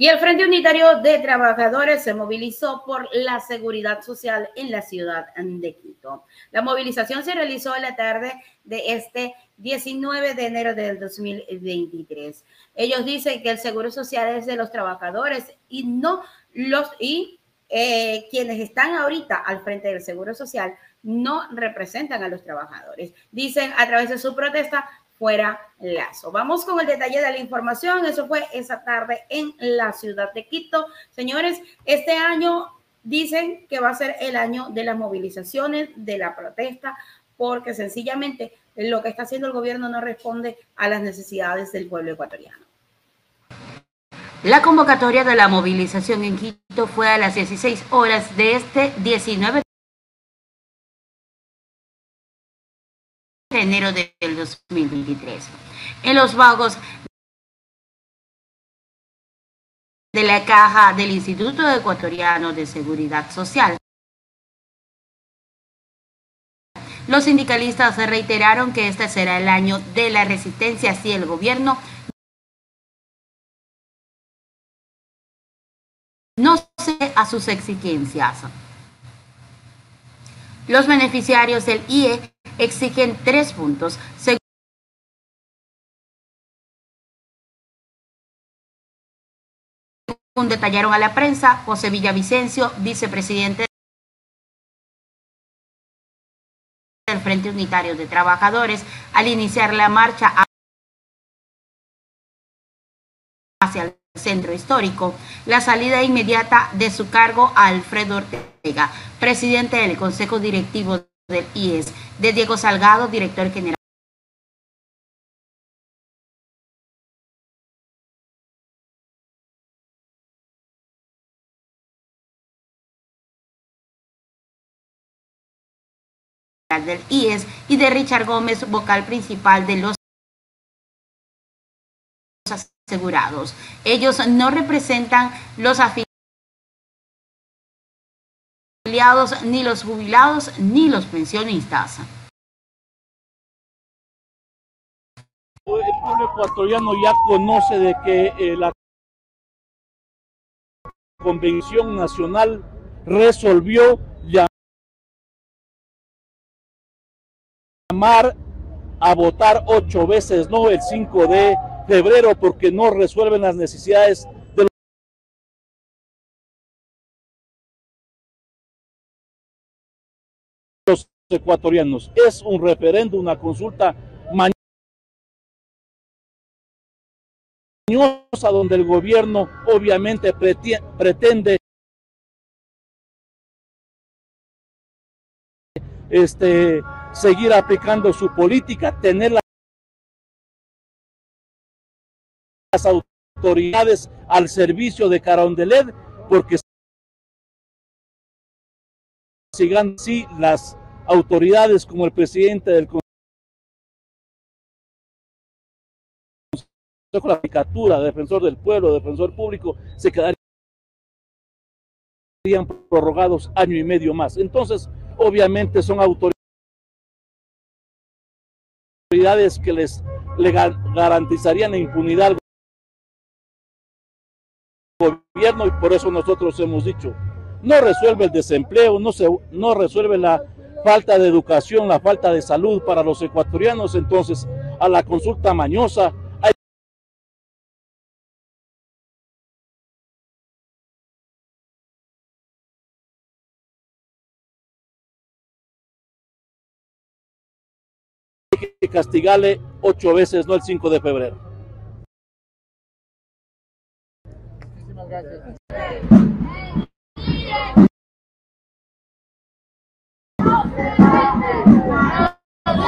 Y el Frente Unitario de Trabajadores se movilizó por la seguridad social en la ciudad de Quito. La movilización se realizó en la tarde de este 19 de enero del 2023. Ellos dicen que el seguro social es de los trabajadores y no los y eh, quienes están ahorita al frente del seguro social no representan a los trabajadores. Dicen a través de su protesta fuera Lazo. Vamos con el detalle de la información. Eso fue esa tarde en la ciudad de Quito. Señores, este año dicen que va a ser el año de las movilizaciones, de la protesta, porque sencillamente lo que está haciendo el gobierno no responde a las necesidades del pueblo ecuatoriano. La convocatoria de la movilización en Quito fue a las 16 horas de este 19 enero del 2023. En los vagos de la caja del Instituto Ecuatoriano de Seguridad Social. Los sindicalistas reiteraron que este será el año de la resistencia si el gobierno no cede a sus exigencias. Los beneficiarios del IE exigen tres puntos. Según detallaron a la prensa, José Villavicencio, vicepresidente del Frente Unitario de Trabajadores, al iniciar la marcha hacia el centro histórico, la salida inmediata de su cargo a Alfredo Ortega, presidente del Consejo Directivo del IES, de Diego Salgado, director general. del IES y de Richard Gómez, vocal principal de los asegurados. Ellos no representan los afiliados ni los jubilados, ni los pensionistas. El pueblo ecuatoriano ya conoce de que eh, la Convención Nacional resolvió llamar a votar ocho veces no el 5 de febrero porque no resuelven las necesidades ecuatorianos. Es un referéndum, una consulta mañosa donde el gobierno obviamente pretende este, seguir aplicando su política, tener las autoridades al servicio de Carondelet, porque sigan así las autoridades como el presidente del Consejo, la Judicatura, defensor del pueblo, defensor público, se quedarían prorrogados año y medio más. Entonces, obviamente son autoridades que les le garantizarían impunidad al gobierno y por eso nosotros hemos dicho, no resuelve el desempleo, no, se, no resuelve la falta de educación, la falta de salud para los ecuatorianos, entonces a la consulta mañosa hay que castigarle ocho veces, no el 5 de febrero.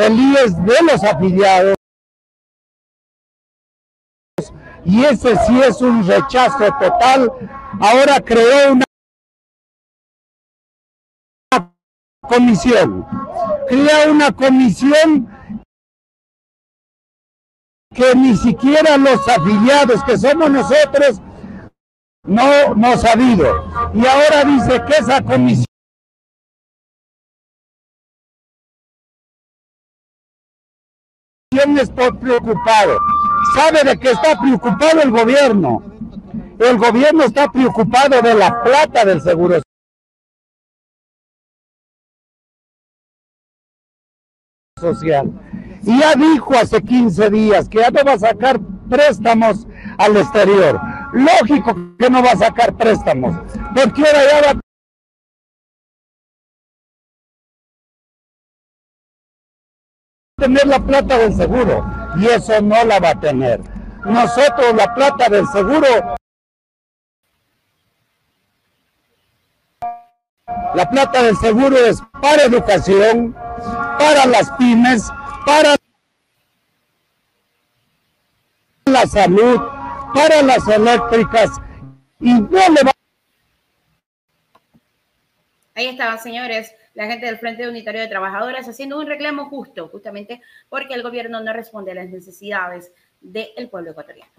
el de los afiliados. Y ese sí es un rechazo total. Ahora creó una comisión. Crea una comisión que ni siquiera los afiliados que somos nosotros no nos ha sabido. Y ahora dice que esa comisión es por preocupado. ¿Sabe de qué está preocupado el gobierno? El gobierno está preocupado de la plata del seguro social. Y ya dijo hace 15 días que ya no va a sacar préstamos al exterior. Lógico que no va a sacar préstamos, porque ahora ya va tener la plata del seguro y eso no la va a tener. Nosotros la plata del seguro La plata del seguro es para educación, para las pymes, para la salud, para las eléctricas y no le va Ahí estaban, señores, la gente del Frente Unitario de Trabajadores haciendo un reclamo justo, justamente porque el gobierno no responde a las necesidades del pueblo ecuatoriano.